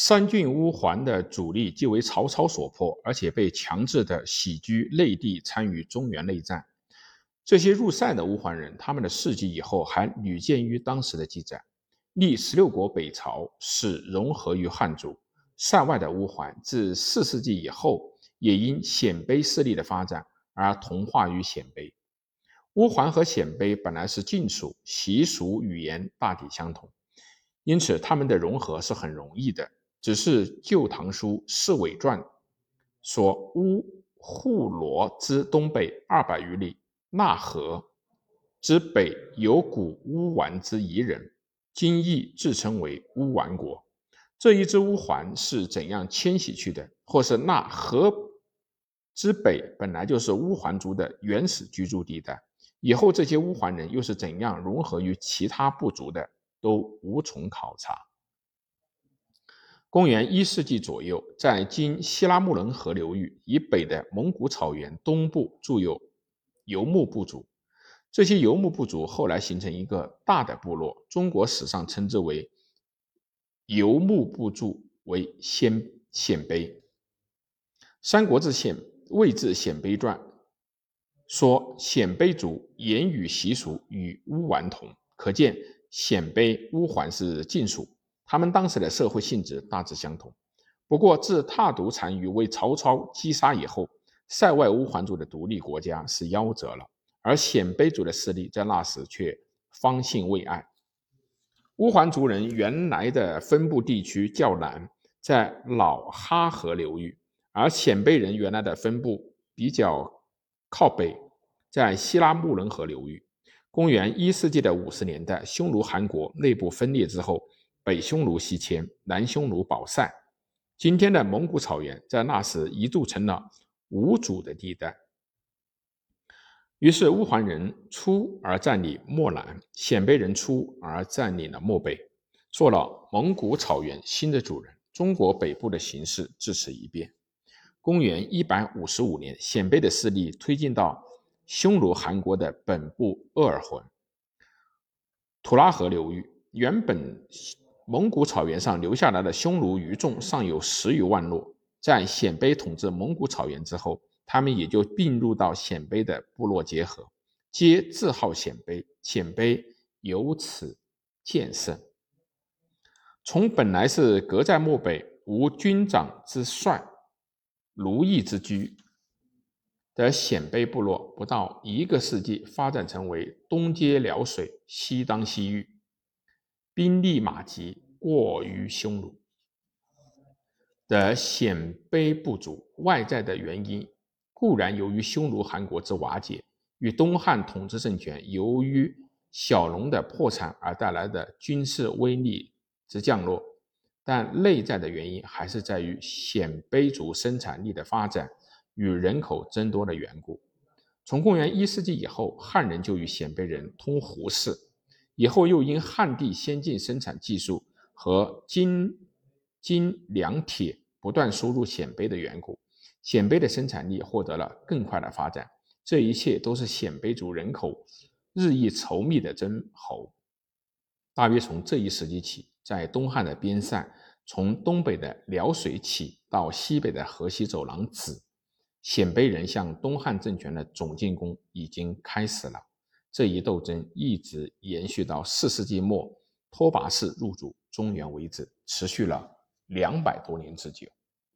三郡乌桓的主力既为曹操所破，而且被强制的徙居内地，参与中原内战。这些入塞的乌桓人，他们的事迹以后还屡见于当时的记载。历十六国北朝，始融合于汉族。塞外的乌桓，自四世纪以后，也因鲜卑势力的发展而同化于鲜卑。乌桓和鲜卑本来是近属，习俗、语言大体相同，因此他们的融合是很容易的。只是《旧唐书·侍卫传》说：“乌护罗之东北二百余里，纳河之北有古乌丸之夷人，今亦自称为乌丸国。”这一支乌桓是怎样迁徙去的？或是纳河之北本来就是乌桓族的原始居住地带，以后这些乌桓人又是怎样融合于其他部族的，都无从考察。公元一世纪左右，在今西拉木伦河流域以北的蒙古草原东部，住有游牧部族。这些游牧部族后来形成一个大的部落，中国史上称之为游牧部族为鲜鲜卑。《三国志·鲜魏志·鲜卑传》说，鲜卑族言语习俗与乌丸同，可见鲜卑乌桓是近属。他们当时的社会性质大致相同，不过自踏独单于为曹操击杀以后，塞外乌桓族的独立国家是夭折了，而鲜卑族的势力在那时却方兴未艾。乌桓族人原来的分布地区较南，在老哈河流域，而鲜卑人原来的分布比较靠北，在西拉木伦河流域。公元一世纪的五十年代，匈奴汗国内部分裂之后。北匈奴西迁，南匈奴保塞。今天的蒙古草原在那时一度成了无主的地带。于是乌桓人出而占领漠南，鲜卑人出而占领了漠北，做了蒙古草原新的主人。中国北部的形势自此一变。公元一百五十五年，鲜卑的势力推进到匈奴汗国的本部鄂尔浑、图拉河流域，原本。蒙古草原上留下来的匈奴余众尚有十余万落，在鲜卑统治蒙古草原之后，他们也就并入到鲜卑的部落结合，皆自号鲜卑，鲜卑由此渐盛。从本来是隔在漠北、无军长之帅、奴役之居的鲜卑部落，不到一个世纪，发展成为东接辽水，西当西域。兵力马急，过于匈奴的鲜卑部族。外在的原因固然由于匈奴汗国之瓦解，与东汉统治政权由于小农的破产而带来的军事威力之降落，但内在的原因还是在于鲜卑族生产力的发展与人口增多的缘故。从公元一世纪以后，汉人就与鲜卑人通胡适。以后又因汉地先进生产技术和金、金、粮、铁不断输入鲜卑的缘故，鲜卑的生产力获得了更快的发展。这一切都是鲜卑族人口日益稠密的增候。大约从这一时期起，在东汉的边塞，从东北的辽水起到西北的河西走廊止，鲜卑人向东汉政权的总进攻已经开始了。这一斗争一直延续到四世纪末，拓跋氏入主中原为止，持续了两百多年之久。